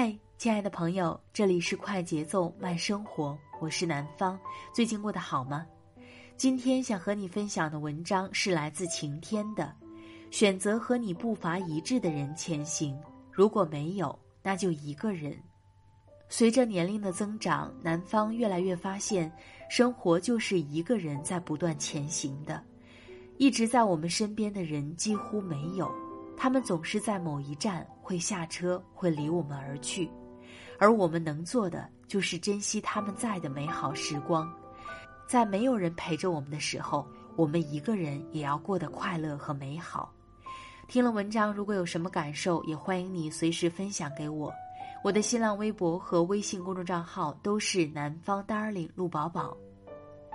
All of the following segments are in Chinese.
嗨，亲爱的朋友，这里是快节奏慢生活，我是南方。最近过得好吗？今天想和你分享的文章是来自晴天的，选择和你步伐一致的人前行。如果没有，那就一个人。随着年龄的增长，南方越来越发现，生活就是一个人在不断前行的。一直在我们身边的人几乎没有。他们总是在某一站会下车，会离我们而去，而我们能做的就是珍惜他们在的美好时光，在没有人陪着我们的时候，我们一个人也要过得快乐和美好。听了文章，如果有什么感受，也欢迎你随时分享给我。我的新浪微博和微信公众账号都是南方 darling 陆宝宝，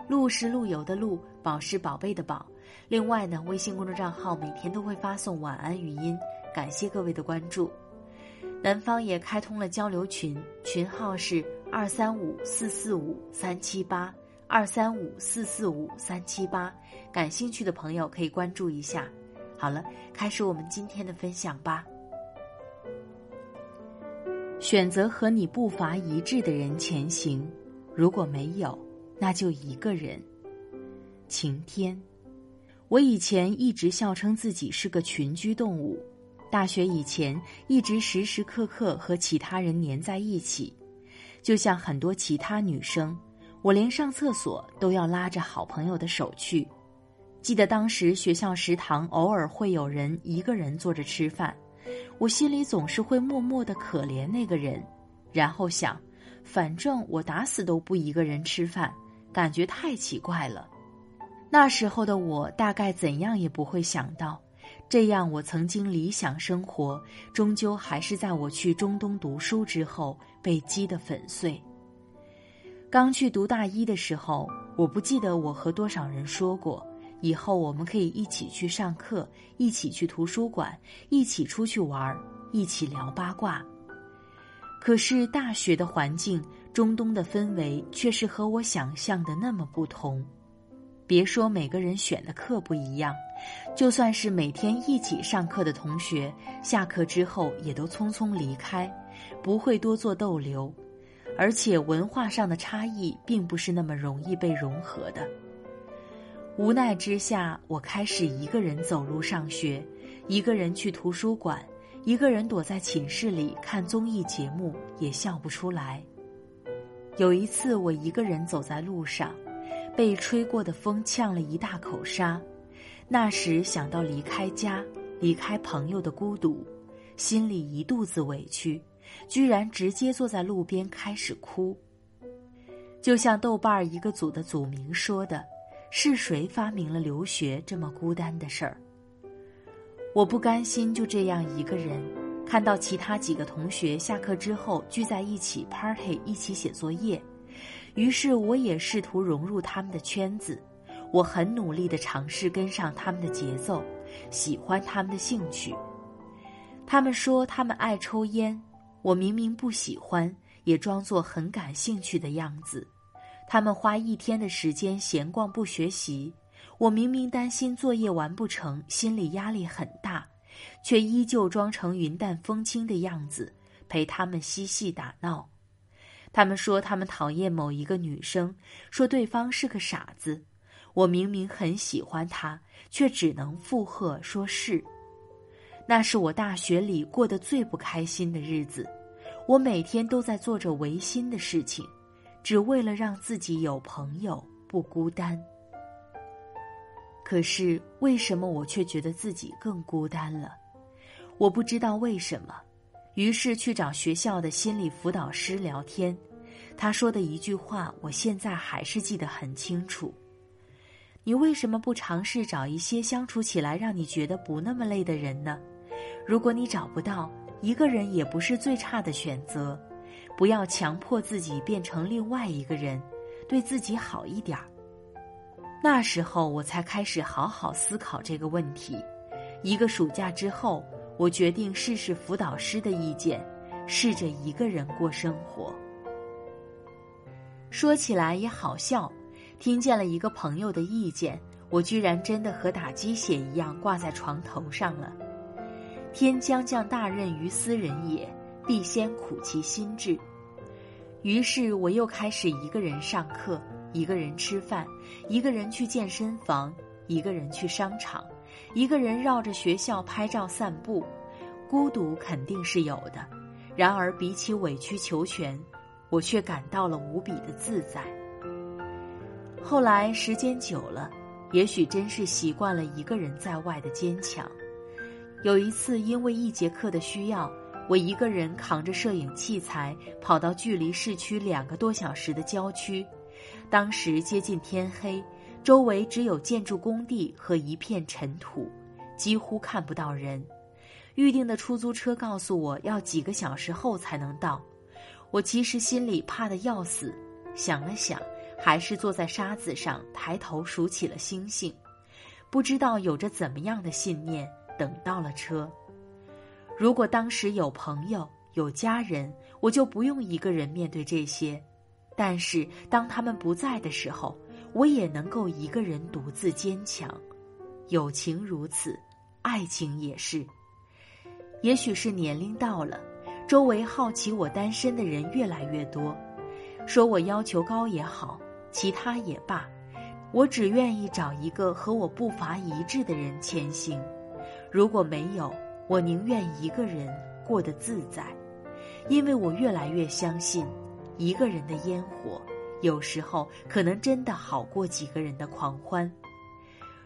陆是陆游的陆，宝是宝贝的宝。另外呢，微信公众账号每天都会发送晚安语音，感谢各位的关注。南方也开通了交流群，群号是二三五四四五三七八二三五四四五三七八，感兴趣的朋友可以关注一下。好了，开始我们今天的分享吧。选择和你步伐一致的人前行，如果没有，那就一个人。晴天。我以前一直笑称自己是个群居动物，大学以前一直时时刻刻和其他人粘在一起，就像很多其他女生，我连上厕所都要拉着好朋友的手去。记得当时学校食堂偶尔会有人一个人坐着吃饭，我心里总是会默默的可怜那个人，然后想，反正我打死都不一个人吃饭，感觉太奇怪了。那时候的我，大概怎样也不会想到，这样我曾经理想生活，终究还是在我去中东读书之后被击得粉碎。刚去读大一的时候，我不记得我和多少人说过，以后我们可以一起去上课，一起去图书馆，一起出去玩，一起聊八卦。可是大学的环境，中东的氛围，却是和我想象的那么不同。别说每个人选的课不一样，就算是每天一起上课的同学，下课之后也都匆匆离开，不会多做逗留，而且文化上的差异并不是那么容易被融合的。无奈之下，我开始一个人走路上学，一个人去图书馆，一个人躲在寝室里看综艺节目，也笑不出来。有一次，我一个人走在路上。被吹过的风呛了一大口沙，那时想到离开家、离开朋友的孤独，心里一肚子委屈，居然直接坐在路边开始哭。就像豆瓣儿一个组的组名说的：“是谁发明了留学这么孤单的事儿？”我不甘心就这样一个人，看到其他几个同学下课之后聚在一起 party，一起写作业。于是我也试图融入他们的圈子，我很努力地尝试跟上他们的节奏，喜欢他们的兴趣。他们说他们爱抽烟，我明明不喜欢，也装作很感兴趣的样子。他们花一天的时间闲逛不学习，我明明担心作业完不成，心理压力很大，却依旧装成云淡风轻的样子，陪他们嬉戏打闹。他们说他们讨厌某一个女生，说对方是个傻子。我明明很喜欢他，却只能附和说是。那是我大学里过得最不开心的日子。我每天都在做着违心的事情，只为了让自己有朋友，不孤单。可是为什么我却觉得自己更孤单了？我不知道为什么，于是去找学校的心理辅导师聊天。他说的一句话，我现在还是记得很清楚：“你为什么不尝试找一些相处起来让你觉得不那么累的人呢？如果你找不到，一个人也不是最差的选择。不要强迫自己变成另外一个人，对自己好一点儿。”那时候我才开始好好思考这个问题。一个暑假之后，我决定试试辅导师的意见，试着一个人过生活。说起来也好笑，听见了一个朋友的意见，我居然真的和打鸡血一样挂在床头上了。天将降大任于斯人也，必先苦其心志。于是我又开始一个人上课。一个人吃饭，一个人去健身房，一个人去商场，一个人绕着学校拍照散步，孤独肯定是有的。然而比起委曲求全，我却感到了无比的自在。后来时间久了，也许真是习惯了一个人在外的坚强。有一次因为一节课的需要，我一个人扛着摄影器材，跑到距离市区两个多小时的郊区。当时接近天黑，周围只有建筑工地和一片尘土，几乎看不到人。预定的出租车告诉我要几个小时后才能到。我其实心里怕得要死，想了想，还是坐在沙子上抬头数起了星星。不知道有着怎么样的信念，等到了车。如果当时有朋友、有家人，我就不用一个人面对这些。但是当他们不在的时候，我也能够一个人独自坚强。友情如此，爱情也是。也许是年龄到了，周围好奇我单身的人越来越多，说我要求高也好，其他也罢，我只愿意找一个和我步伐一致的人前行。如果没有，我宁愿一个人过得自在，因为我越来越相信。一个人的烟火，有时候可能真的好过几个人的狂欢。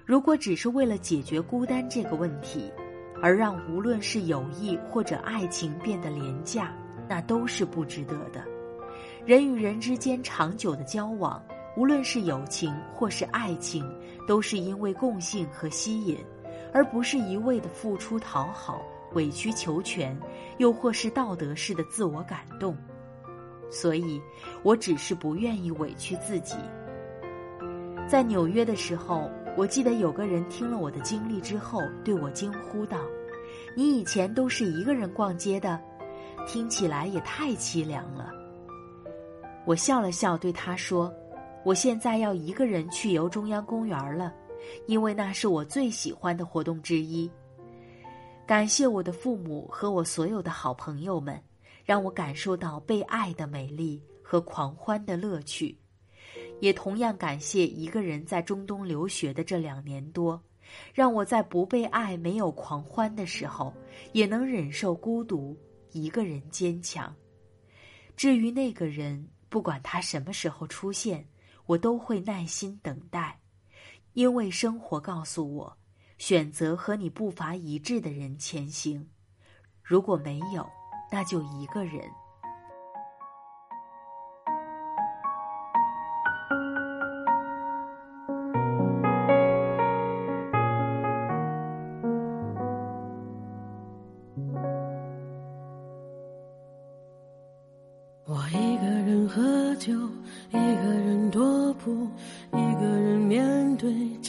如果只是为了解决孤单这个问题，而让无论是友谊或者爱情变得廉价，那都是不值得的。人与人之间长久的交往，无论是友情或是爱情，都是因为共性和吸引，而不是一味的付出讨好、委曲求全，又或是道德式的自我感动。所以，我只是不愿意委屈自己。在纽约的时候，我记得有个人听了我的经历之后，对我惊呼道：“你以前都是一个人逛街的，听起来也太凄凉了。”我笑了笑，对他说：“我现在要一个人去游中央公园了，因为那是我最喜欢的活动之一。感谢我的父母和我所有的好朋友们。”让我感受到被爱的美丽和狂欢的乐趣，也同样感谢一个人在中东留学的这两年多，让我在不被爱、没有狂欢的时候，也能忍受孤独，一个人坚强。至于那个人，不管他什么时候出现，我都会耐心等待，因为生活告诉我，选择和你步伐一致的人前行。如果没有，那就一个人。我一个人喝酒，一个人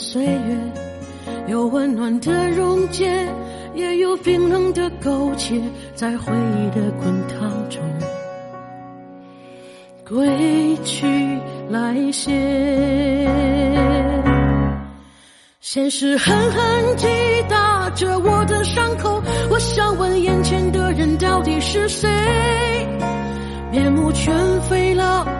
岁月，有温暖的溶解，也有冰冷的苟且，在回忆的滚烫中归去来兮。现实狠狠击打着我的伤口，我想问眼前的人到底是谁？面目全非了。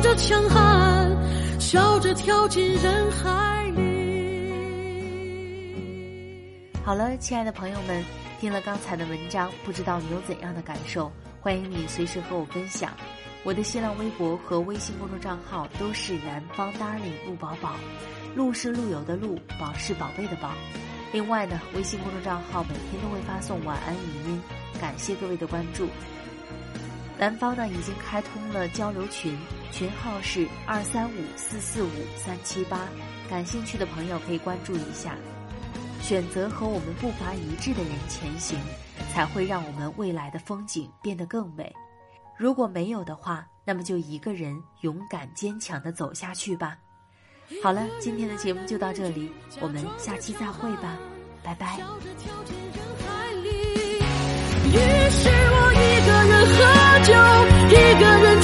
着强悍，笑着跳进人海里。好了，亲爱的朋友们，听了刚才的文章，不知道你有怎样的感受？欢迎你随时和我分享。我的新浪微博和微信公众账号都是南方 darling 陆宝宝，陆是陆游的陆，宝是宝贝的宝。另外呢，微信公众账号每天都会发送晚安语音，感谢各位的关注。南方呢已经开通了交流群，群号是二三五四四五三七八，感兴趣的朋友可以关注一下。选择和我们步伐一致的人前行，才会让我们未来的风景变得更美。如果没有的话，那么就一个人勇敢坚强的走下去吧。好了，今天的节目就到这里，我们下期再会吧，拜拜。于是我一个人喝酒，一个人